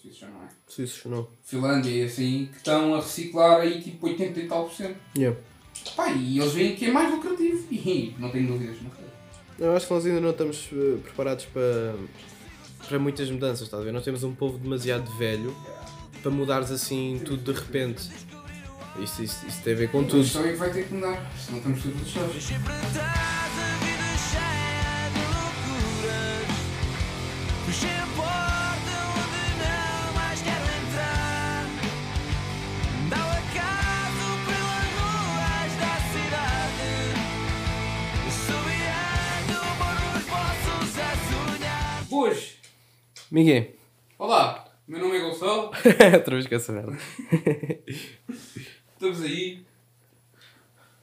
suíços já não é. Suíços não. Finlândia e assim, que estão a reciclar aí tipo 80 e tal por cento. Yeah. Pá, e eles veem que é mais lucrativo. E não tenho dúvidas, não sei. Eu acho que nós ainda não estamos eh, preparados para, para muitas mudanças, estás a ver? Nós temos um povo demasiado velho para mudares assim tudo de repente. Isto, isto, isto tem a ver com tudo. questão é que vai ter que mudar, senão estamos todos lixados. Miguel, olá, meu nome é Gonçalo, outra vez com essa merda. estamos aí.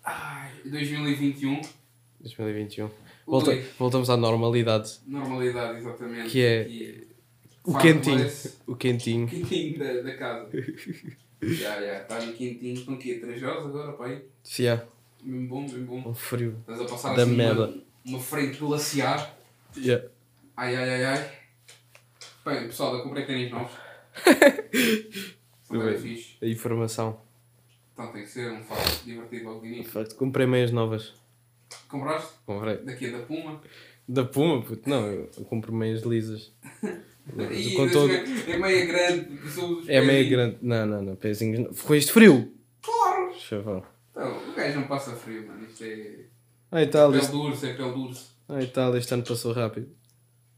Ai, 2021, 2021. Volta- voltamos à normalidade. normalidade exatamente. Que é E O Faz quentinho. O quentinho. quentinho da, da casa. Já, já, está ali quentinho. Estão aqui a 3 horas agora, pai. Se há Bem bom, bem bom. um frio. Estás a passar Da assim merda. Uma, uma frente glaciar. Yeah. Ai, ai, ai, ai. Bem, pessoal, eu comprei ténis novos. Tudo bem fixe. A informação. Então tem que ser um facto divertido logo de De início. facto, comprei meias novas. Compraste? Comprei. Daqui a da Puma. Da Puma, puto. Não, eu eu compro meias lisas. Ih, Com todo... É meia grande. É meia grande. Não, não, não. Pezinhos. não. Com este frio. Claro! Chavão. Então, o gajo não passa frio, mano. Isto é. Ai tal, Pele este... de urso, é pele urso. Ai tal, este ano passou rápido.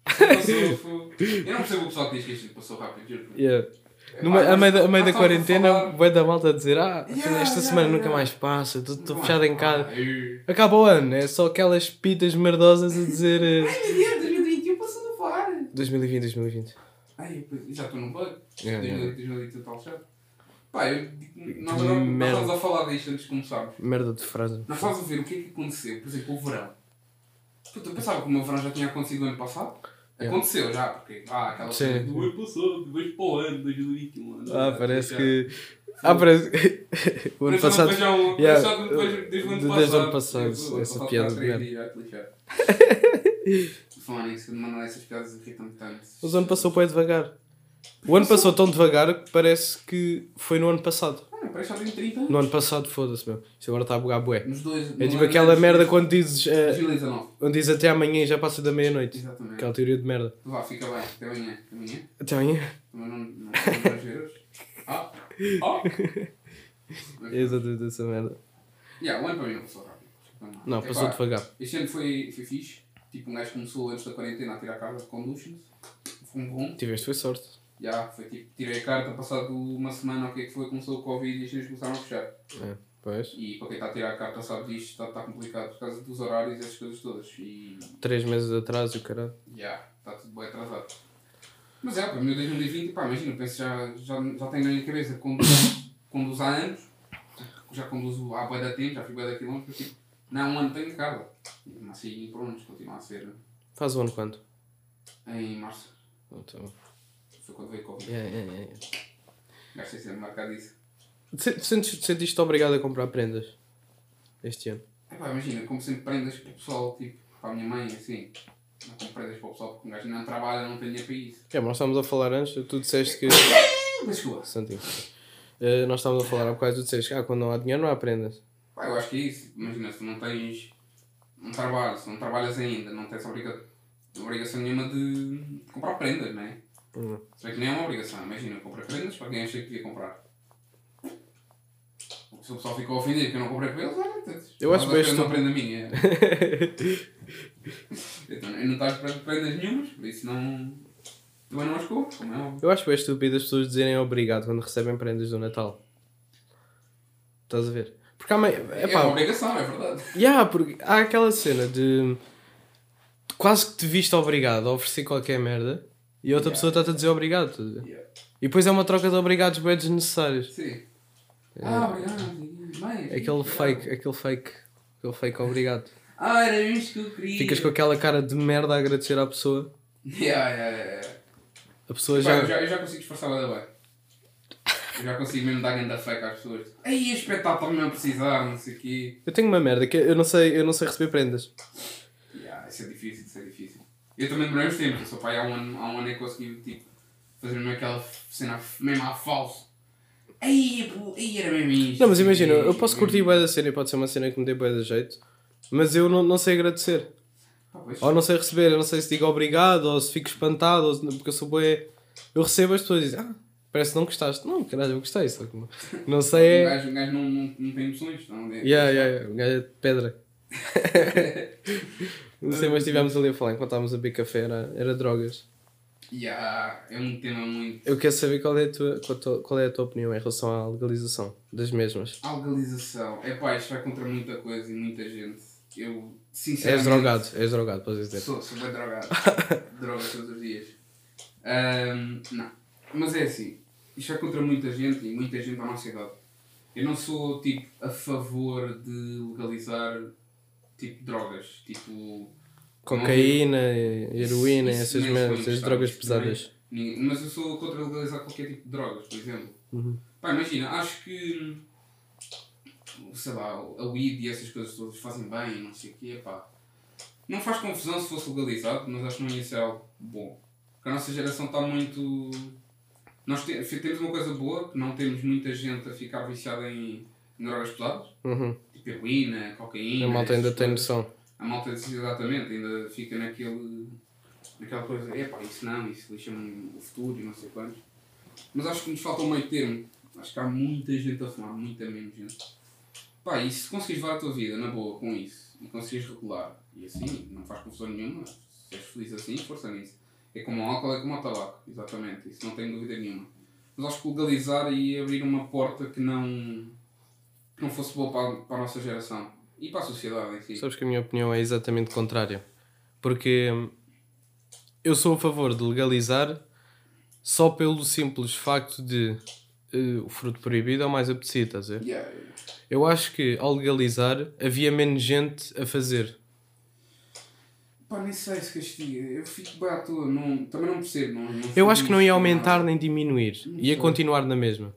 Passou, foi- Eu não percebo o pessoal que diz que isto passou rápido, juro. Yeah. É, meio- a meio da, a nós meio da quarentena, vai da malta a dizer: Ah, Yeah, esta yeah, semana yeah. nunca mais passa, estou fechado em casa. Acaba o ano, é só aquelas pitas merdosas a dizer eh, Ai, meu Deus, 2021 passou a voar. 2020, 2020. Ai, já estou num bug. Yeah, yeah. 2021 tal certo. Pá, eu, nós, nós merda. estamos a falar disto antes de começarmos. Merda de frase. Nós estamos a ver o que é que aconteceu, por exemplo, o verão. Puta, eu pensava que o meu verão já tinha acontecido no ano passado. Yeah. Aconteceu já, porque ah, aquela Sim. coisa do ano passado, depois para o ano, 2021. ano, Ah, parece que. Ah, parece que. o ano passado. que já um- Yeah, já depois- desde o ano desde passado. o ano passado, eu essa passado piada. Falar nisso, mandar essas piadas irritam-me tanto. O ano passou bem devagar. O ano passou tão devagar que parece que foi no ano passado. Ah, parece que já tem 30 anos. No ano passado, foda-se, meu. Isto agora está a bugar bué. Nos dois. É tipo aquela merda quando dizes, 2019. quando dizes até amanhã e já passa da meia-noite. Exatamente. Aquela teoria de merda. Vá, fica bem. Até amanhã. Até amanhã. Até amanhã. Também não, não, não. Ah! Ah! É exatamente essa merda. Yeah, o ano para mim não passou rápido. Não, Epá, passou devagar. Este ano foi, foi fixe. Tipo, um gajo começou antes da quarentena a tirar carta com Lucians. Foi um bom. Tiveste foi sorte. Já, foi tipo, tirei a carta, passado uma semana, o que é que foi, começou o Covid e as cenas começaram a fechar. É, pois. E para quem está a tirar a carta sabe disto, está, está complicado por causa dos horários e essas coisas todas. E Três meses atrás e o caralho. já, está tudo bem atrasado. Mas é, para mim o 2020, pá, imagina, penso já, já, já tenho na minha cabeça, conduz, conduz há anos, já conduzo há boa da tempo, já fui boa da quilómetros, tipo, não, um ano tenho de carta. Mas assim, pronto, continua a ser Faz o ano quanto? em março. Então, Foi quando veio o Covid. yeah, yeah, yeah. Gastei sempre marcado isso. Se- Sentes, sentiste obrigado a comprar prendas este ano? É pá, imagina, como sempre prendas para o pessoal, tipo, para a minha mãe, assim. Não como prendas para o pessoal, porque um gajo não trabalha, não tem dinheiro para isso. É, nós estávamos a falar antes, tu disseste que. Mas desculpa. Santinho. Eh, nós estávamos a falar há bocado, tu disseste que ah, quando não há dinheiro não há prendas. Pá, eu acho que é isso. Imagina, se tu não tens um trabalho, se não trabalhas ainda, não tens obriga obrigação nenhuma de comprar prendas, não é? Hum. Se bem que nem é uma obrigação. Imagina, comprar prendas para quem acha que devia comprar. Se o pessoal ficou ofendido que eu não comprei para eles, olha, Eu acho bem querer uma estúpido. prenda minha. então, eu não estás para prendas nenhumas, por isso não. Também não as compro, como é óbvio. Eu acho bem estúpido as pessoas dizerem obrigado quando recebem prendas do Natal. Estás a ver? Porque há. É, Epá, uma obrigação, é verdade. Yeah, porque há aquela cena de quase que te viste obrigado a oferecer qualquer merda e a outra Yeah. pessoa está-te a dizer obrigado. ver? E depois é uma troca de obrigados bem desnecessários. Sim. Ah, obrigado. Mãe, É. Aquele fake, aquele fake, aquele fake obrigado. Ah, era isto que eu queria. Ficas com aquela cara de merda a agradecer à pessoa. Yeah, yeah, yeah. A pessoa Pá, já. eu, já, eu já consigo disfarçar o da bem. Eu já consigo mesmo dar grande fake às pessoas. Ei, espetáculo a precisar, não sei o quê. Eu tenho uma merda que eu não sei, eu não sei receber prendas. Yeah, isso é difícil, isso é difícil. Eu também demorei uns tempos, eu sou pai há um ano, há um ano é que consegui tipo, fazer mesmo aquela cena mesmo à falso. Aí, aí era mesmo isto. Não, mas imagina, eu posso mesmo- curtir bué da cena e pode ser uma cena que me dê bué de jeito, mas eu não, não sei agradecer. Pois. Ou não sei receber, eu não sei se digo obrigado, ou se fico espantado, ou se- porque eu sou bué... Eu recebo as pessoas e dizem, ah, parece que não gostaste. Não, caralho, eu gostei, só que não- sei é... gajo, um gajo não, não, não tem emoções. Não, é, Yeah, yeah, yeah, um gajo é de pedra. não sei, mas estivemos ali a falar enquanto estávamos a beber café, era, era drogas. Yeah, é um tema muito. Eu quero saber qual é, a tua, qual, a tua- qual é a tua opinião em relação à legalização das mesmas. A legalização. É pá, isto vai contra muita coisa e muita gente. Eu, És sinceramente. drogado, és drogado, podes dizer. Sou, sou bem drogado. Droga todos os dias. Ahm, não. Mas é assim. Isto vai contra muita gente e muita gente à nossa idade. Eu não sou tipo a favor de legalizar tipo drogas. Tipo. Cocaína, heroína, Isso- essas suponho essas drogas isso pesadas. Ninguém- Mas eu sou contra legalizar qualquer tipo de drogas, por exemplo. Uhum. Pá, imagina, acho que. Sei lá, a weed e essas coisas todas fazem bem, não sei o quê, pá. Não faz confusão se fosse legalizado, mas acho que não ia ser algo bom. Porque a nossa geração está muito. Nós te- temos uma coisa boa, que não temos muita gente a ficar viciada em drogas pesadas, Uhum. Tipo heroína, cocaína. A malta ainda tem noção. A malta exatamente ainda fica naquele. naquela coisa, epá, isso não, isso lixa-me o futuro e não sei quantos. Mas acho que nos falta um meio termo. Acho que há muita gente a fumar, muita menos gente. Pá, e se conseguires levar a tua vida na boa com isso e conseguires regular, e assim, não faz confusão nenhuma, se és feliz assim, força nisso. É como o álcool, é como o tabaco, exatamente, isso não tenho dúvida nenhuma. Mas acho que legalizar e abrir uma porta que não, que não fosse boa para, a- para a nossa geração e para a sociedade em si. Sabes que a minha opinião é exatamente contrária. Porque hum, eu sou a favor de legalizar só pelo simples facto de eh, o fruto proibido é o mais apetecido, estás a ver? Yeah, yeah. Eu acho que ao legalizar havia menos gente a fazer. Pá, nem sei se castiga. Eu fico bem à toa. Não, também não percebo. Não, não Eu acho que não ia aumentar nada. nem diminuir. Não Ia sei. continuar na mesma.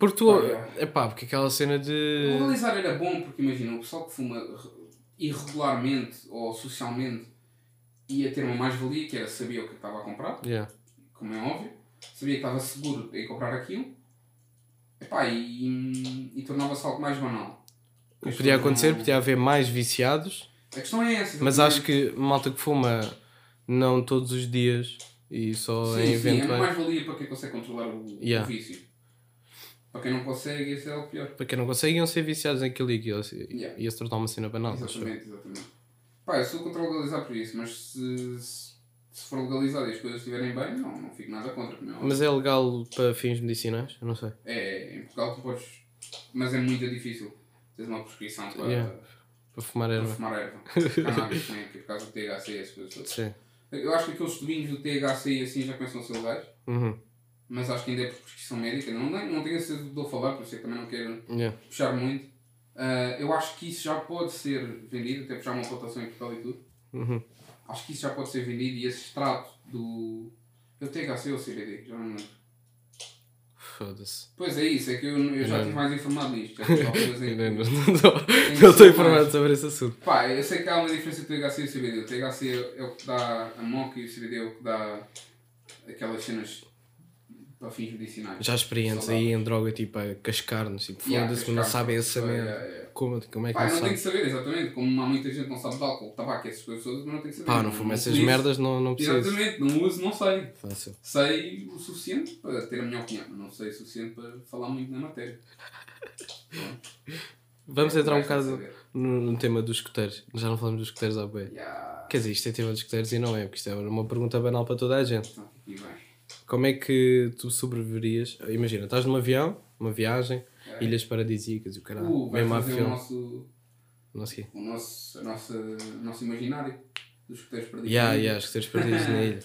Porque tu. É. Pá, porque aquela cena de. Legalizar era bom porque imagina, o pessoal que fuma re- irregularmente ou socialmente ia ter uma mais-valia que era sabia o que estava a comprar, Yeah. como é óbvio, sabia que estava seguro em comprar aquilo Epá, e, e tornava-se algo mais banal. O que podia acontecer, podia haver mais viciados, A questão é essa. mas acho que malta que fuma não todos os dias e só Sim, em sim, é uma mais-valia para quem consegue controlar o, Yeah. o vício. Para quem não consegue, esse é o pior. Para quem não consegue, iam ser viciados naquilo e aquilo ia- Yeah. ia se tornar uma cena banal. Exatamente, exatamente. Pá, eu sou contra legalizar por isso, mas se, se, for legalizado e as coisas estiverem bem, não, não fico nada contra. É. Mas é legal para fins medicinais? Eu não sei. é, em Portugal tu podes. Mas é muito difícil. Tens uma prescrição para, Yeah. Para fumar para erva. fumar erva. Cannabis, né? que é por causa do THC e essas coisas todas. Sim. Eu acho que aqueles tubinhos do THC e assim já começam a ser legais, Uhum. Mas acho que ainda é por prescrição médica. Não, não, tenho a certeza do que estou a falar, por isso é que também não quero Yeah. puxar muito. Ah, eu acho que isso já pode ser vendido, até puxar uma cotação em Portugal e tudo. Uhum. Acho que isso já pode ser vendido e esse extrato do. O THC ou CBD? Já não me lembro. Foda-se. Pois é isso, é que eu, eu já estive mais informado nisto. Eu Não estou informado mais. sobre esse assunto. Pá, eu sei que há uma diferença entre o THC e o CBD. O THC é o que dá a moca e o CBD é o que dá aquelas cenas para fins medicinais. Já experientes aí em droga, tipo, a cascar-nos. Tipo, Yeah, foda-se, não cascar. sabem essa Yeah, merda. yeah, yeah. Como, como é que Pá, não não sabe? que saber, exatamente. Como há muita gente que não sabe de álcool, tabaco, essas coisas todas, mas não tem que saber. Pá, não fumo essas merdas, não, não preciso. Exatamente, não uso, não sei. Fácil. Sei o suficiente para ter a minha opinião, mas não sei o suficiente para falar muito na matéria. Vamos É, entrar um bocado saber. no, no tema dos escuteiros. Já não falamos dos escuteiros há bem. Yeah. Quer dizer, isto é tema dos escuteiros e não é, porque isto é uma pergunta banal para toda a gente. Então, aqui vai. Como é que tu sobreviverias? Imagina, estás num avião, uma viagem, É. ilhas paradisíacas e o caralho. Uh, mesmo a fazer o filme. nosso, Não sei. o nosso, a nossa, o nosso imaginário dos escuteiros perdidos. Ya, ya, escuteiros perdidos na ilha.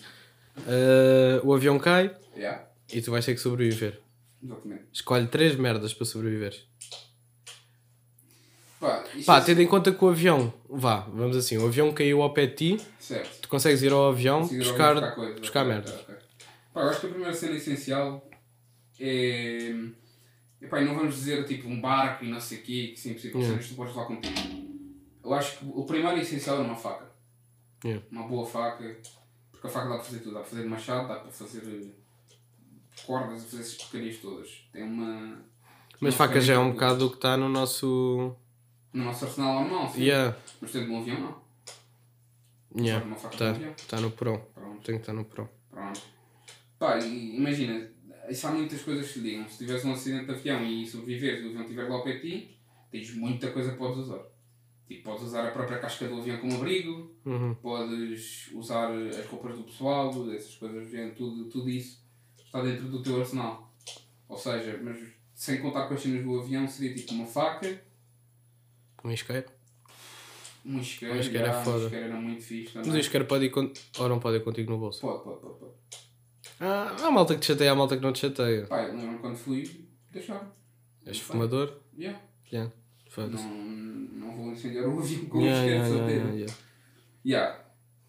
Ah, o avião cai Yeah, e tu vais ter que sobreviver. exatamente. Escolhe três merdas para sobreviver. Pá, Pá, é- tendo em conta que o avião, vá, vamos assim, o avião caiu ao pé de ti, Certo. tu consegues ir ao avião Consigo buscar, buscar coisas, buscar ok, merdas. ok, ok. Pá, eu acho que a primeira cena essencial é. Epá, e não vamos dizer tipo um barco e não sei o quê, que sempre sempre Yeah. tu podes levar contigo. Eu acho que o primeiro essencial é uma faca. Yeah. Uma boa faca. Porque a faca dá para fazer tudo. Dá para fazer machado, dá para fazer eh, cordas, fazer essas porcarias todas. Tem uma. Mas uma faca já é um bocado o que está no nosso. No nosso arsenal normal, sim. Yeah. Mas de um avião, não. Yeah. Faca Tá, tá no Pro. Pronto. Tem que estar no Pro. Pronto. Pá, imagina, isso há muitas coisas que ligam. Se tiveres um acidente de avião e sobreviveres e o avião estiver lá ao pé de ti, tens muita coisa que podes usar. Tipo, podes usar a própria casca do avião como abrigo, Uhum. podes usar as roupas do pessoal, essas coisas, tudo, tudo isso está dentro do teu arsenal. Ou seja, mas sem contar com as cenas do avião, seria tipo uma faca, Um isqueiro. um isqueiro, Um isqueiro é já, foda. um isqueiro era muito fixe também. Mas o isqueiro pode ir con... ou não pode ir contigo no bolso. Pode, pode, pode, pode. Ah, há malta que te chateia, há malta que não te chateia. Pá, eu lembro quando fui, deixaram. És fumador? Yeah. Yeah. Não, não vou incendiar o avião com Yeah, um isqueiro yeah, de yeah, certeza. yeah, yeah. Yeah.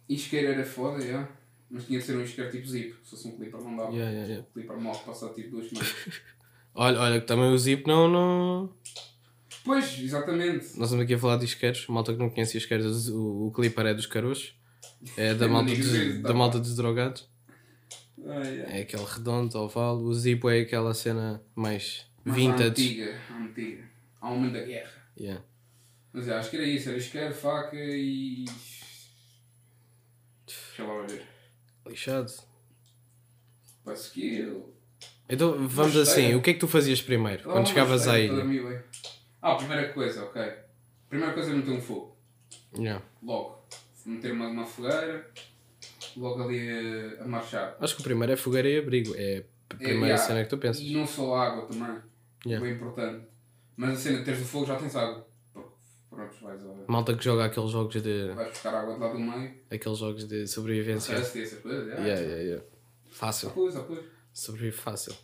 Isqueiro era foda, yeah. mas tinha de ser um isqueiro tipo zip. Se fosse um clipper não dava. Yeah, yeah, yeah. Clipper morre passado tipo duas semanas. Olha, olha, que também o Zip não, não. pois, exatamente. Nós estamos aqui a falar de isqueiros. Malta que não conhece isqueiros, o, o Clipper é dos caroços. É da malta, dos, tá da pá. malta dos drogados. Ah, yeah. É aquele redondo, oval. O Zip é aquela cena mais Mas vintage. Antiga, antiga. Ao momento da guerra. Yeah. Mas yeah, acho que era isso, era isqueiro, faca e. Deixa lá ver. Lixado. Parece que eu. Então vamos Mas, assim, é. o que é que tu fazias primeiro? Quando chegavas à ilha? Ah, primeira coisa, ok. Primeira coisa é meter um fogo. Yeah. Logo. Meter uma, uma fogueira. Logo ali a, a marchar. Acho que o primeiro é fogueira e abrigo. É a primeira yeah. cena que tu pensas. E não só água também. Yeah. Bem importante. Mas a cena de teres o fogo já tens água. Pronto, vais, a- Malta que joga aqueles jogos de. vais buscar água de lá do meio. aqueles jogos de sobrevivência. Resta essas coisas. Yeah. Yeah, yeah, yeah. Fácil. Sobrevive fácil.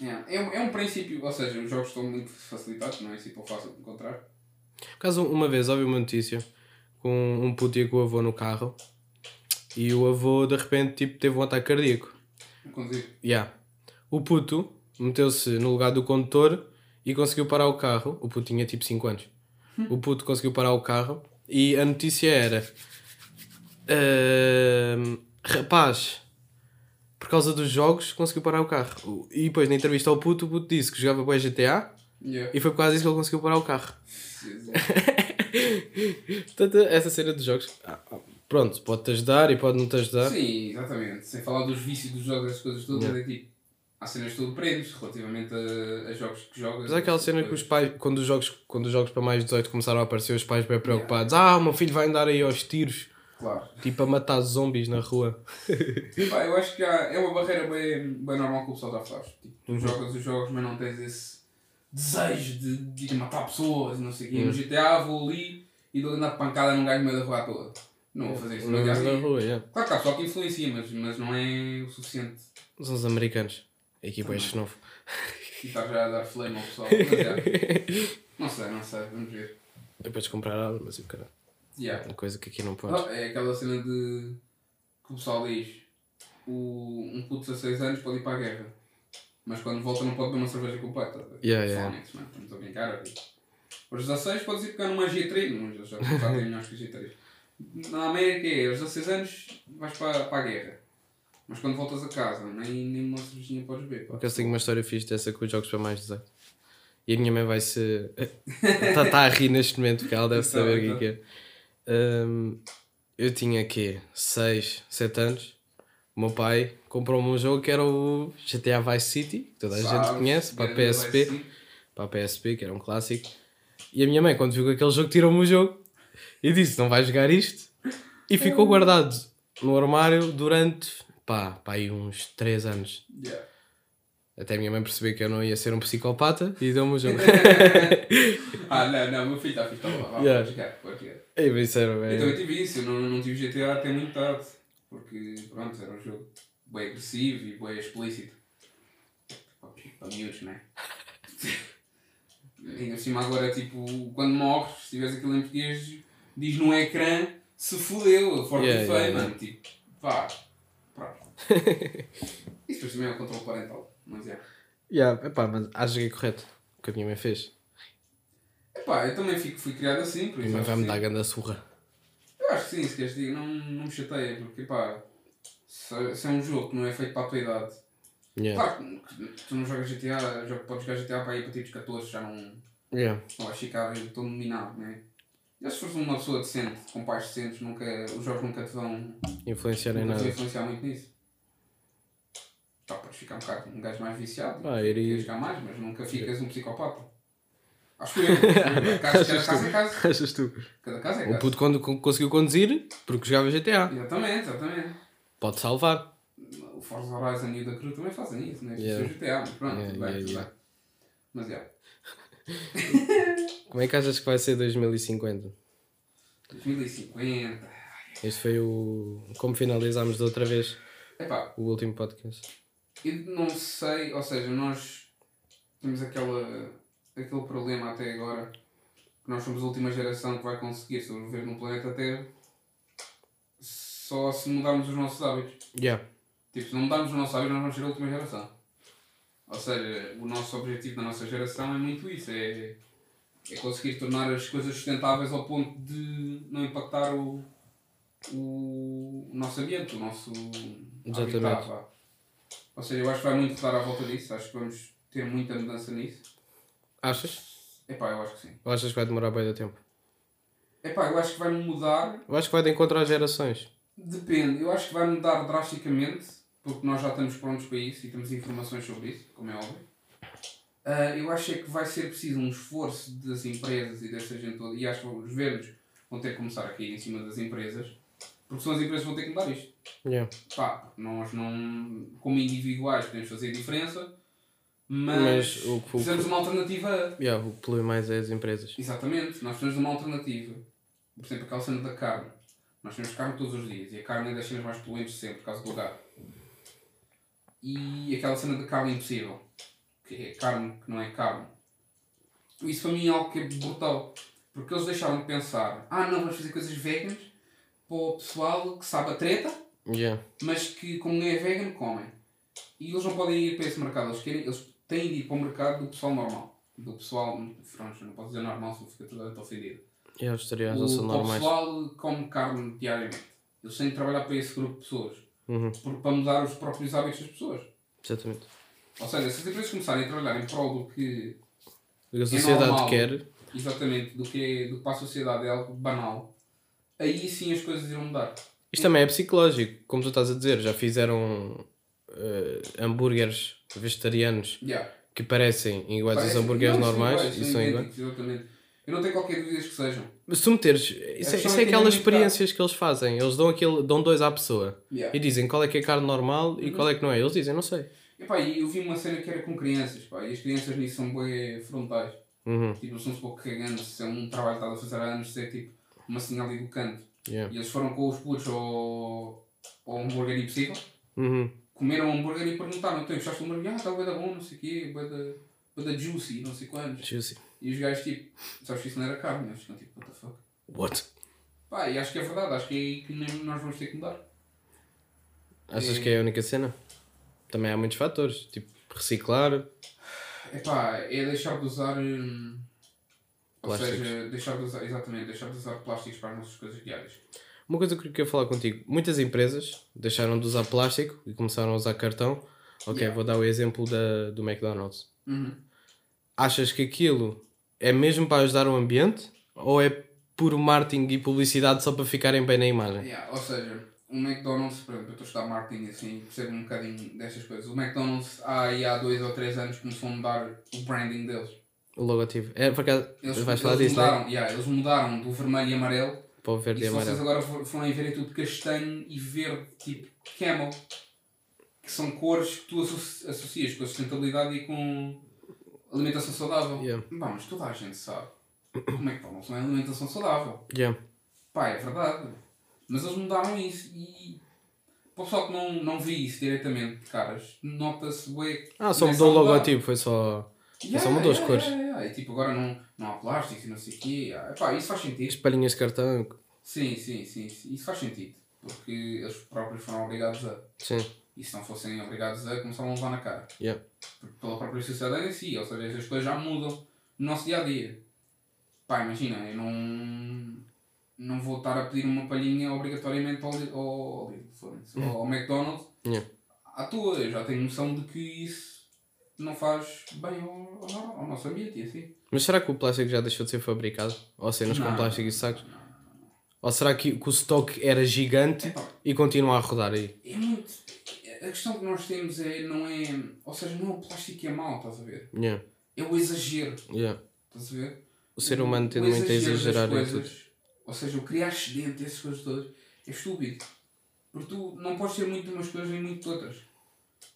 Yeah. É, um- é um princípio, ou seja, os jogos estão muito facilitados, não é assim tão fácil de encontrar. Por acaso, uma vez ouvi uma notícia com um puto ia com o avô no carro e o avô de repente tipo, teve um ataque cardíaco. Conduzir. Yeah. O puto meteu-se no lugar do condutor e conseguiu parar o carro. O puto tinha tipo 5 anos. O puto conseguiu parar o carro e a notícia era: "Ahm, Rapaz, por causa dos jogos, conseguiu parar o carro. E depois na entrevista ao puto, o puto disse que jogava bem GTA Yeah. e foi por causa disso que ele conseguiu parar o carro. Portanto, essa cena dos jogos, ah, ah, pronto, pode-te ajudar e pode não te ajudar. Sim, exatamente. Sem falar dos vícios dos jogos, essas coisas todas, é tipo. Há cenas que tu aprendes relativamente a, a jogos que jogas. Mas há aquela cena que os pais, quando os jogos, quando os jogos para mais de 18 começaram a aparecer, os pais bem preocupados. Ah, o meu filho vai andar aí aos tiros, Claro. tipo a matar zombies na rua. Pá, eu acho que há, é uma barreira bem, bem normal que o pessoal já faz. Tipo, tu Uhum. jogas os jogos, mas não tens esse desejo de, de matar pessoas não sei o quê. Uhum. No GTA vou ali e dou-lhe na pancada num gajo no meio da rua toda. Não vou fazer isso. No Mas, rua, yeah. Claro que há pessoal que influencia, mas, mas não é o suficiente. São os americanos. A equipa é novo. E estar já a dar flame ao pessoal. Mas, é. Não sei, não sei, vamos ver. Depois comprar armas e o cara. Yeah. Uma coisa que aqui não. Ah, é aquela cena de que o pessoal diz o, um puto de 16 anos pode ir para a guerra. Mas quando volta não pode beber uma cerveja completa. Yeah, yeah. Phonics, mano, estamos a brincar. Aos 16 podes ir pegar numa G3, não, já, já, já tem melhores que a G3. Na América é, aos 16 anos vais para, para a guerra. Mas quando voltas a casa, nem, nem uma cervejinha podes beber. pá. Porque eu tenho uma história fixe dessa com os jogos para mais de 18. E a minha mãe vai se. Está tá a rir neste momento porque ela deve Então, saber o que é então. que é. Hum, eu tinha quê? 6, 7 anos. O meu pai comprou-me um jogo que era o GTA Vice City, que toda a gente Sabes, conhece, para a PSP. Para a PSP, que era um clássico. E a minha mãe, quando viu aquele jogo, tirou-me o jogo e disse: Não vais jogar isto. E ficou guardado no armário durante, pá, pá, aí uns 3 anos. Yeah. Até a minha mãe percebeu que eu não ia ser um psicopata e deu-me o jogo. ah, não, não, meu filho está fixe, está lá, vá, Yeah. jogar, pode jogar. Ei, bem sério, Eu velho. também tive isso, eu não, não tive GTA até muito tarde. Porque, pronto, era um jogo bem agressivo e bem explícito. Para miúdos, não é? Ainda por cima agora, tipo, quando morres, se tiveres aquilo em português, diz no ecrã, se fodeu, for Yeah, yeah, feio, yeah, mano. Tipo, pá, pronto. Isso depois também é o controle parental, mas é. Yeah, epá, mas acho que é correto o que a minha mãe fez. Epá, eu também fico, fui criado assim, por A minha isso mãe vai-me dar ganda surra. Eu acho que sim, se queres dizer, não, não me chateia, porque pá, Se, se é um jogo que não é feito para a tua idade. Yeah. Claro que tu não jogas GTA, jogo, podes jogar GTA para ir para tipos 14, já não, Yeah. não vais ficar tão dominado, né? E se fores uma pessoa decente, com pais decentes, nunca, os jogos nunca te vão, Influenciar em nunca te nada. influenciar muito nisso. Pá, podes ficar um bocado um gajo mais viciado, Ah, iria... jogar mais, mas nunca ficas um psicopata. Acho que eu. Cada caso é caso. Achas tu? Cada caso é O caso. puto quando con- conseguiu conduzir, porque jogava GTA. Exatamente, exatamente. Pode salvar. O Forza Horizon e o da Crew também fazem isso, né? Yeah. Yeah. GTA, mas pronto, Yeah, tudo bem, yeah, tudo yeah. bem. Mas é. Como é que achas que vai ser 2050? 2050. Este foi o. Como finalizámos da outra vez Epá, o último podcast. eu não sei, ou seja, nós temos aquela, aquele problema até agora que nós somos a última geração que vai conseguir sobreviver no planeta Terra só se mudarmos os nossos hábitos. Yeah. Tipo, se não mudarmos os nossos hábitos, nós vamos ser a última geração. Ou seja, o nosso objetivo da nossa geração é muito isso, é, é conseguir tornar as coisas sustentáveis ao ponto de não impactar o, o nosso ambiente, o nosso Exatamente. habitat. vá. Ou seja, eu acho que vai muito dar à volta disso, acho que vamos ter muita mudança nisso. Achas? Epá, eu acho que sim. Ou achas que vai demorar bem da tempo? Epá, eu acho que vai mudar Eu acho que vai de encontro às gerações. Depende, eu acho que vai mudar drasticamente, porque nós já estamos prontos para isso e temos informações sobre isso, como é óbvio. Ah, eu acho é que vai ser preciso um esforço das empresas e dessa gente toda, e acho que os governos vão ter que começar a cair em cima das empresas, porque são as empresas que vão ter que mudar isto. Yeah. Pá, nós não, como individuais, podemos fazer diferença, mas, Mas o o precisamos de uma alternativa. Yeah, o que polui mais é as empresas. Exatamente, nós precisamos de uma alternativa. Por exemplo, aquela cena da carne. Nós temos carne todos os dias e a carne é das cenas mais poluentes de sempre por causa do lugar. E aquela cena da carne impossível, que é carne que não é carne. Isso para mim é algo que é brutal. Porque eles deixaram de pensar: ah, não, vamos fazer coisas veganas para o pessoal que sabe a treta, Yeah. mas que, como é vegan, comem. E eles não podem ir para esse mercado, eles, querem, eles têm de ir para o mercado do pessoal normal. Do pessoal, pronto, não posso dizer normal, senão fica toda ofendido. Yeah, os O, o pessoal come carne diariamente. Eles têm de trabalhar para esse grupo de pessoas. Uhum. Para mudar os próprios hábitos das pessoas. Exatamente. Ou seja, se as empresas começarem a trabalhar em prol do que, a sociedade normal. quer. exatamente, do que, é- do que para a sociedade é algo banal, aí sim as coisas irão mudar. Isto também é psicológico, como tu estás a dizer. Já fizeram eh, hambúrgueres vegetarianos Yeah. que parecem iguais aos hambúrgueres normais iguais, e são iguais. Exatamente. Eu não tenho qualquer dúvida que sejam. Mas se tu meteres, isso é, isso é é que aquelas experiências que eles fazem. Eles dão, aquele, dão dois à pessoa Yeah. e dizem qual é que é carne normal e qual é que não é. Eles dizem, não sei. E eu vi uma cena que era com crianças, pá, e as crianças nisso são bem frontais. Uhum. Tipo, eles são um pouco cagantes, se é um trabalho que estás a fazer há anos, se é tipo uma sinal do canto. Yeah. E eles foram com os putos ao, ao hambúrguer impossível, Uhum. comeram o hambúrguer e perguntaram, então gostaste do hambúrguer? Ah, está bué da bom, não sei o quê, bué da juicy, não sei quantos. Juicy. E os gajos tipo, sabes que isso não era carne, eles ficam tipo, what the fuck. What? Pá, e acho que é verdade, acho que é aí que nós vamos ter que mudar. Achas É. que é a única cena? Também há muitos fatores. Tipo, reciclar. Epá, é deixar de usar. hum, ou seja, deixar de usar, exatamente, deixar de usar plásticos para as nossas coisas diárias. Uma coisa que eu queria falar contigo. Muitas empresas deixaram de usar plástico e começaram a usar cartão. Ok, Yeah. vou dar o exemplo da, do McDonald's. Uhum. Achas que aquilo é mesmo para ajudar o ambiente? Ou é puro marketing e publicidade só para ficarem bem na imagem? Yeah, ou seja, o McDonald's, por exemplo, eu estou a estudar marketing assim, percebo um bocadinho destas coisas. O McDonald's há, aí há dois ou três anos começou a mudar o branding deles. O logotipo. É, por acaso, Eles, vais falar eles disso, é? mudaram, yeah, eles mudaram do vermelho e amarelo Para o verde e e se vocês amarelo. agora for- forem ver é tudo castanho e verde, tipo camel, que são cores que tu asso- associas com a sustentabilidade e com alimentação saudável. Yeah. Bah, mas toda a gente sabe como é que falam, não é alimentação saudável. Yeah. Pá, é verdade. Mas eles mudaram isso e para o pessoal que não, não vê isso diretamente, caras, nota-se bué Ah, só mudou o logotipo, foi só. só mudou as cores. Yeah, yeah. E tipo, agora não, não há plástico e não sei o quê. Ah, Pá, isso faz sentido. As palhinhas de cartão. Sim, sim, sim, sim. Isso faz sentido. Porque eles próprios foram obrigados a. Sim. E se não fossem obrigados a, começaram a levar na cara. Yeah. Porque pela própria sociedade em si. Ou seja, essas coisas já mudam no nosso dia a dia. Pá, imagina, eu não. não vou estar a pedir uma palhinha obrigatoriamente ao, ao, Lidl, foda-se, ao, ao McDonald's Yeah. à toa. Eu já tenho noção de que isso não faz bem ao, ao, ao nosso ambiente e assim. Mas será que o plástico já deixou de ser fabricado? Ou cenas com Não. plástico e sacos? Ou será que, que o estoque era gigante Epá, e continua a rodar aí? é muito. A questão que nós temos é, não é. Ou seja, não é o plástico que é mau, estás a ver? Yeah. É o exagero, Yeah. estás a ver? O ser humano tende muito a exagerar em tudo. coisas, Ou seja, o criar excedente, essas coisas todas, é estúpido. Porque tu não podes ter muito de umas coisas e muito de outras.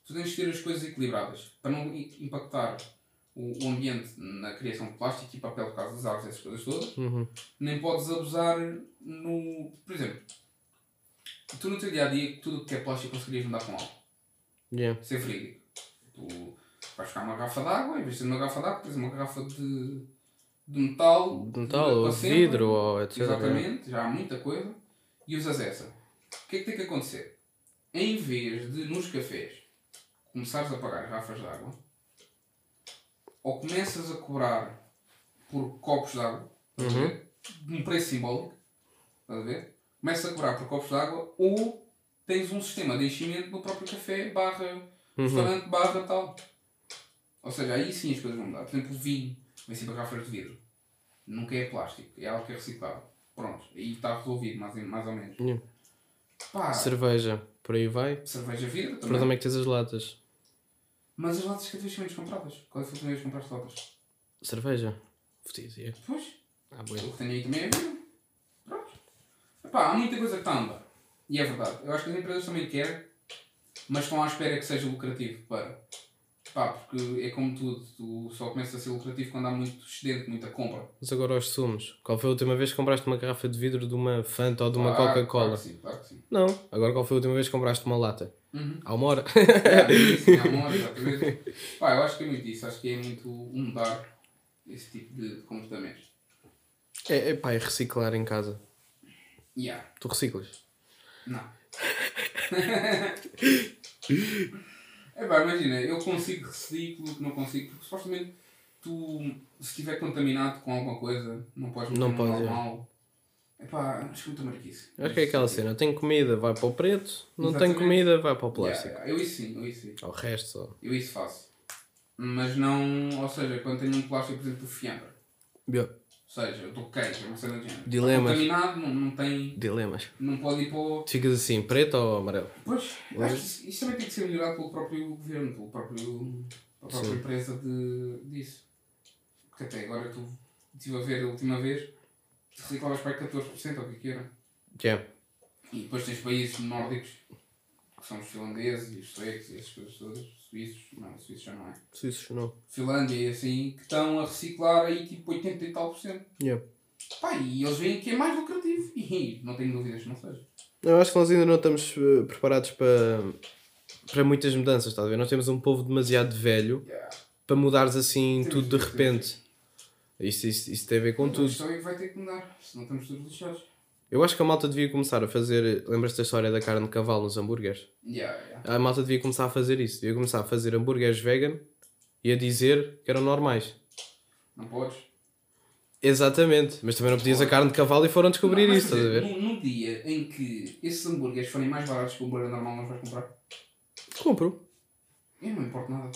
Tu tens de ter as coisas equilibradas para não impactar o, o ambiente na criação de plástico e papel por causa das árvores, essas coisas todas. Uhum. Nem podes abusar no. Por exemplo, tu no teu dia a dia, tudo o que é plástico conseguirias mudar com álcool. Yeah. Ser frígico. Tu vais buscar uma garrafa de água, em vez de ter uma garrafa de água, tens uma garrafa de, de metal. De metal, ou sempre. vidro, ou etc. Exatamente, já há muita coisa. E usas essa. O que é que tem que acontecer? Em vez de nos cafés começares a pagar garrafas de água, ou começas a cobrar por copos de água, Uhum. De um preço simbólico, estás a ver? Começas a cobrar por copos de água, ou tens um sistema de enchimento no próprio café, barra Uhum. restaurante, barra tal. Ou seja, aí sim as coisas vão mudar. Por exemplo, o vinho, vem sempre garrafas de vidro. Nunca é plástico, é algo que é reciclável. Pronto, aí está resolvido, mais, mais ou menos. Yeah. Pá, Cerveja, por aí vai. cerveja vidro O também. problema é que tens as latas. Mas as latas que tu menos compradas. Qual foi a última vez que compraste latas? Cerveja. Futia. Pois, Ah, o bueno. que tenho aí também é vidro. Epá, há muita coisa que está a. E é verdade. Eu acho que as empresas também querem, mas estão à espera que seja lucrativo para. Pá, porque é como tudo, tu só começa a ser lucrativo quando há muito excedente, muita compra. Mas agora aos sumos. Qual foi a última vez que compraste uma garrafa de vidro de uma Fanta ou de uma Claro, Coca-Cola? Claro que sim, claro que sim. Não. Agora qual foi a última vez que compraste uma lata? Uhum. Há uma hora. É, isso, há uma hora, exatamente. Pá, eu acho que é muito isso. Acho que é muito mudar esse tipo de comportamentos. é, é pá, é reciclar em casa. Yeah. Tu reciclas? Não. é pá, imagina, eu consigo reciclo, não consigo, porque supostamente tu, se estiver contaminado com alguma coisa, não podes meter Não no podes, é. normal. É pá, muita marquice. Acho que é aquela cena. Tem comida, vai para o preto. Não Exatamente. comida, vai para o Yeah, plástico. yeah, eu isso sim, eu isso sim. Ao resto só. Eu isso faço. Mas não, ou seja, quando tenho um plástico, por exemplo, do fiambre. Yeah. Ou seja, eu estou queijo, do género. Está Dilemas. Contaminado, não, não tem. Dilemas. Não pode ir para o. Tu ficas assim, preto ou amarelo? Pois, acho que isso, também tem que ser melhorado pelo próprio governo, pelo próprio, pela própria Sim. empresa de, disso. Porque até agora tu estive a ver a última vez, reciclavas para aí 14% ou o que é que era. Yeah. E depois tens países nórdicos, que são os finlandeses e os suecos e essas coisas todas, suíços, não, suíços já não é. Suíços não. Finlândia e assim, que estão a reciclar aí tipo 80 e tal por cento. Yeah. Pá, e eles veem que é mais lucrativo. E não tenho dúvidas que não seja. Eu acho que nós ainda não estamos eh, preparados para, para muitas mudanças, estás a ver? Nós temos um povo demasiado velho Yeah. para mudares assim Temos, tudo de repente. Isso, isso, isso tem a ver com tudo. Isto é que vai ter que mudar, senão estamos todos lixados. Eu acho que a malta devia começar a fazer. Lembras-te da história da carne de cavalo nos hambúrgueres? Yeah, yeah. A malta devia começar a fazer isso. Devia começar a fazer hambúrgueres vegan e a dizer que eram normais. Não podes. Exatamente. Mas também não podias a carne de cavalo e foram descobrir Não, isso, estás a ver? No, no dia em que esses hambúrgueres forem mais baratos que o hambúrguer normal, nós vais comprar. Compro. Eu não importa nada.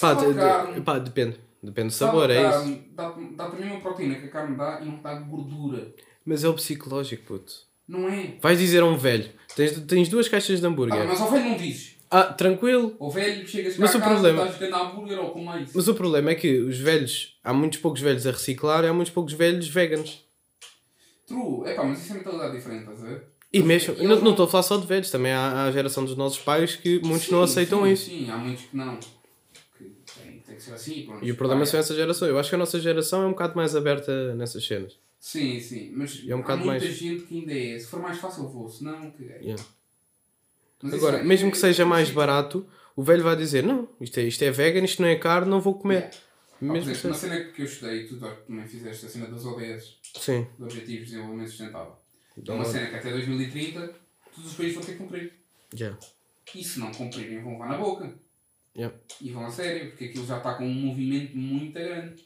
Pá, de- carne. pá, depende. Depende do sabor, é isso. carne, Dá, dá também uma proteína que a carne dá e não dá gordura. Mas é o psicológico, puto. Não é? Vais dizer a um velho: tens, tens duas caixas de Ah, hambúrguer. mas ao velho não dizes. Ah, tranquilo. Ao velho chegas cá Mas a o casa, problema- estás jogando hambúrguer ou com mais. Mas o problema é que os velhos, há muitos poucos velhos a reciclar e há muitos poucos velhos veganos. True. É pá, mas isso é mentalidade diferente, estás a ver? E mesmo, não não- não estou a falar só de velhos, também há, há a geração dos nossos pais que muitos Sim, não aceitam sim, isso. Sim, há muitos que não. Que tem, tem que ser assim. Pronto. E o problema são essa geração. Eu acho que a nossa geração é um bocado mais aberta nessas cenas. Sim, sim. Mas é um há muita mais- gente que ainda é. Se for mais fácil, eu vou. Se não, que é. Yeah. Mas Agora, é- mesmo que é- seja é- mais barato, o velho vai dizer: Não, isto é, isto é vegan, isto não é carne, não vou comer. Yeah. Ah, Mesmo exemplo, uma que cena que eu estudei, tu também fizeste a cena das ODS, Sim. dos Objetivos de Desenvolvimento Sustentável. É Então, uma cena que até 2030 todos os países vão ter que cumprir. yeah. E se não cumprirem, vão levar na boca. Yeah. E vão a sério, porque aquilo já está com um movimento muito grande.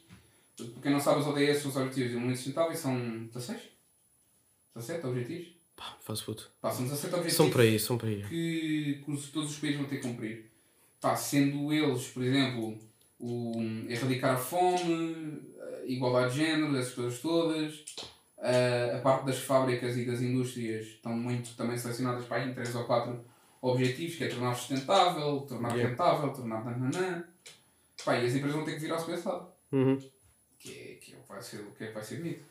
Para quem não sabe, os ODS, os Objetivos de Desenvolvimento Sustentável, são 16? 17 objetivos? Pá, faz puto. Pá, são 17 objetivos São por aí, são por aí. que, que os- todos os países vão ter que cumprir. Pá, sendo eles, por exemplo, o erradicar a fome, a igualdade de género, essas coisas todas. A, a parte das fábricas e das indústrias estão muito também selecionadas para aí em 3 ou 4 objetivos, que é tornar sustentável, tornar Yeah. rentável, tornar nananã. Pá, e as empresas vão ter que virar-se para esse lado. Uhum. Que é, que é o que vai ser, o que é que vai ser bonito.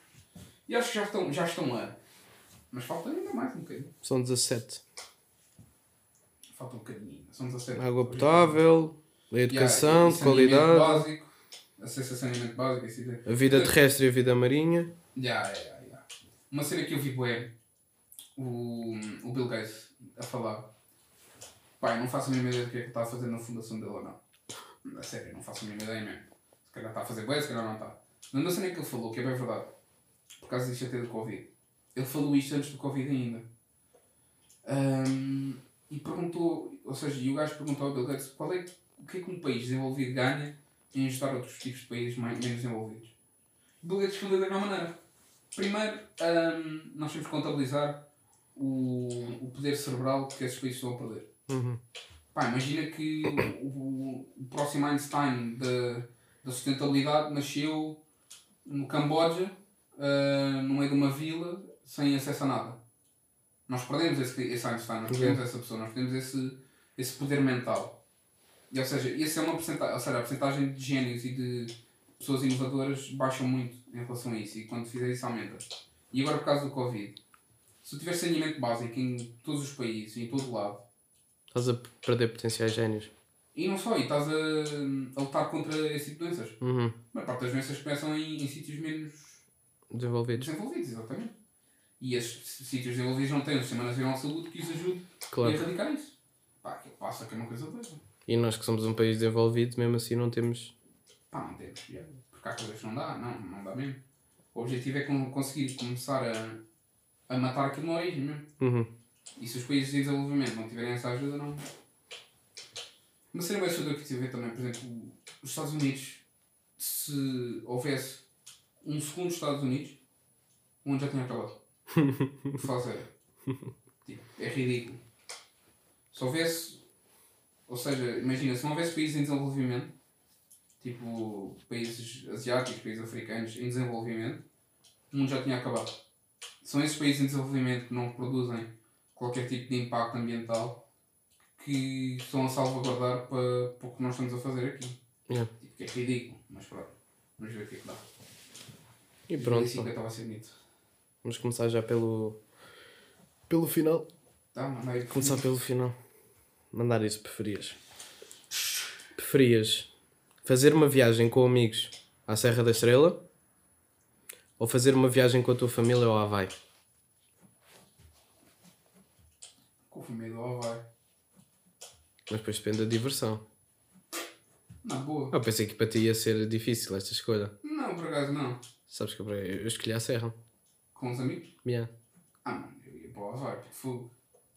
E acho que já estão, já estão lá. Mas falta ainda mais um bocadinho. São 17. Falta um bocadinho. São 17. Água potável, a educação, Yeah, qualidade, Básico, acesso a saneamento básico, ideia. a vida terrestre e a vida marinha. Yeah, yeah, yeah. Uma cena que eu vi bué, o, o Bill Gates a falar. Pai, não faço a mínima ideia do que é que está a fazer na fundação dele ou não. A sério, não faço a mínima ideia mesmo. Se calhar está a fazer bué, se calhar não está. Mas uma cena que ele falou, que é bem verdade, por causa disto até do Covid. Ele falou isto antes do Covid ainda. Ahm, e perguntou, ou seja, e o gajo perguntou ao Bill Gates qual é, o que é que um país desenvolvido ganha em ajudar outros tipos de países mais, menos desenvolvidos. O Bill Gates respondeu da mesma maneira. Primeiro, ahm, nós temos que contabilizar o, o poder cerebral que esses países estão a perder. Uhum. Pá, imagina que o, o- o próximo Einstein da, da sustentabilidade nasceu no Camboja, ah, no meio de uma vila, sem acesso a nada. Nós perdemos esse, esse Einstein, nós perdemos essa pessoa, nós perdemos esse, esse poder mental. E, ou seja, essa é uma porcentagem, ou seja, a porcentagem de génios e de pessoas inovadoras baixa muito em relação a isso e quando fizer isso aumenta. E agora por causa do Covid, se tu tiver saneamento básico em todos os países, em todo lado, Estás a perder potenciais génios. E não só, e estás a, a lutar contra esse tipo de doenças. Uhum. A maior parte das doenças começam em, em sítios menos Desenvolvidos. desenvolvidos, exatamente. E esses sítios desenvolvidos não têm um sistema nacional de saúde que os ajude a Claro. erradicar isso. Pá, aquilo passa que é uma coisa doida. E nós que somos um país desenvolvido, mesmo assim não temos. Pá, não temos. Porque há coisas que não dá, não, não dá mesmo. O objetivo é con- conseguir começar a, a matar aquilo na origem mesmo. Uhum. E se os países em desenvolvimento não tiverem essa ajuda, não. Uma cena mais ajuda que tive também, por exemplo, os Estados Unidos, se houvesse um segundo Estados Unidos, o mundo já tinha acabado. Sério. Tipo, é ridículo. Se houvesse, ou seja, imagina, se não houvesse países em desenvolvimento, tipo países asiáticos, países africanos em desenvolvimento, o mundo já tinha acabado. São esses países em desenvolvimento que não produzem qualquer tipo de impacto ambiental que estão a salvaguardar para, para o que nós estamos a fazer aqui. Yeah. Tipo, que é ridículo, mas pronto. Vamos ver o que é que dá. E pronto, 2050 vai ser bonito. vamos começar já pelo. pelo final. Tá, manda aí. Começar pelo final. Mandar isso, preferias? Preferias fazer uma viagem com amigos à Serra da Estrela ou fazer uma viagem com a tua família ao Havaí? Com o medo ao vai. Mas depois depende da diversão. Na boa. Eu pensei que para ti ia ser difícil esta escolha. Não, por acaso não. Sabes que eu, eu escolhi a Serra. Com os amigos? Yeah. Ah, mano, eu ia para o Havaí, fogo.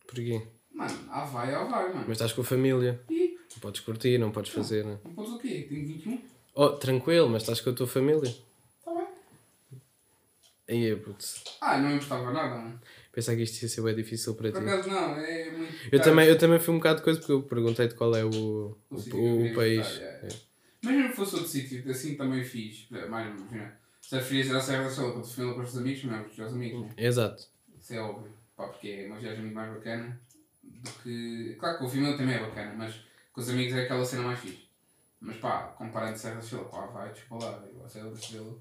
Porquê? Mano, Havaí é Havaí, mano. Mas estás com a família. E Não podes curtir, não podes fazer. Né? não podes o quê? Tenho 21? Oh, tranquilo, mas estás com a tua família. Tá bem. Aí, putz. Ah, não me importava nada, mano. Pensar que isto ia ser bem difícil para Por ti. acaso não, é muito. Eu também, eu também fui um bocado de coisa porque eu perguntei-te qual é o, o, o- o país. Mas mesmo que fosse outro sítio, assim também fiz. Mais, imagina. Se preferias ir à Serra da Estrela com a tua família com os teus amigos, não é? Com os teus amigos, né? Exato. Isso é óbvio. Pá, porque é uma viagem muito mais bacana do que. Claro que o família também é bacana, mas com os amigos é aquela cena mais fixe. Mas pá, comparando Serra da Estrela, pá, vai, desculpa lá, eu à Serra da Estrela,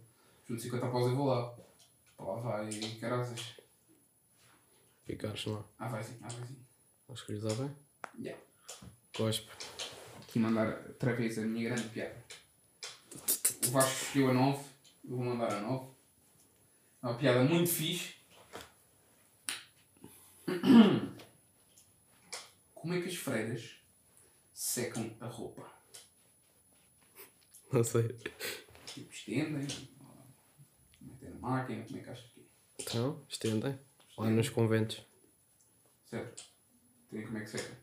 junto 50 paus eu vou lá. Pá, lá vai, caraças. Ficares lá. Ah, vai sim, ah, vai sim. Acho que está bem. Yeah. Cospe. Aqui mandar outra vez a minha grande piada. O Vasco escolheu a 9, eu vou mandar a 9. É uma piada muito fixe. Como é que as freiras secam a roupa? Não sei. Tipo, estendem, metem na máquina, como é que achas que é? Então, estendem. Lá nos conventos. Certo? Tem como é que seca?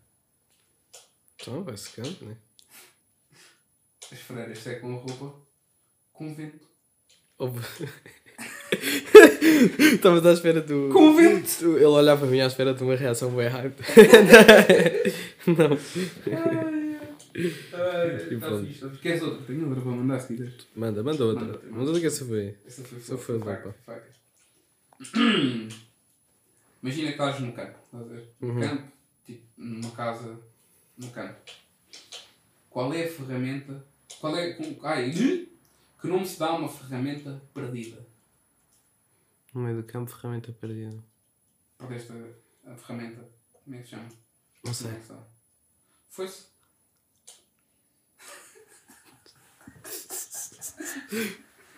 Então, vai secando, né? As freiras secam a roupa com vento. Estavas à espera do. Com vento. Ele olhava para mim à espera de uma reação bem hype. não. Ai, tá pronto. fixe, tá fixe. Queres outra? Tenho outra para mandar se quiseres. Manda, manda outra. Manda. Manda outra que essa foi. Essa foi Essa foi- foi faca, boa, faca. Imagina que estás no campo, estás a ver? No Uhum. campo, tipo, numa casa no campo. Qual é a ferramenta? Qual é. com- Ai, que nome se dá uma ferramenta perdida? No meio do campo, ferramenta perdida. Perdeste a, a ferramenta. Como é que se chama? Não sei. É? Foi-se.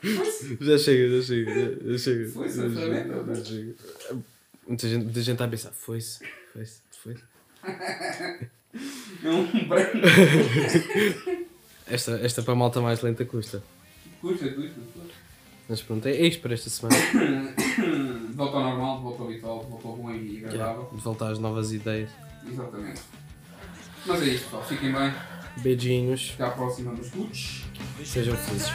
Já chega, já chega. Já, já chega. Foi-se já a ferramenta, já chega. Muita gente, muita gente está a pensar, foi-se, foi-se, foi-se. É um branco. esta, esta para a malta mais lenta custa. Custa, custa, custa. Mas pronto, é isto para esta semana. volta ao normal, volta ao habitual, volta ao bom e agradável. Yeah, voltar às novas ideias. Exatamente. Mas é isto, pessoal. Fiquem bem. Beijinhos. Até à próxima nos putos. Sejam felizes.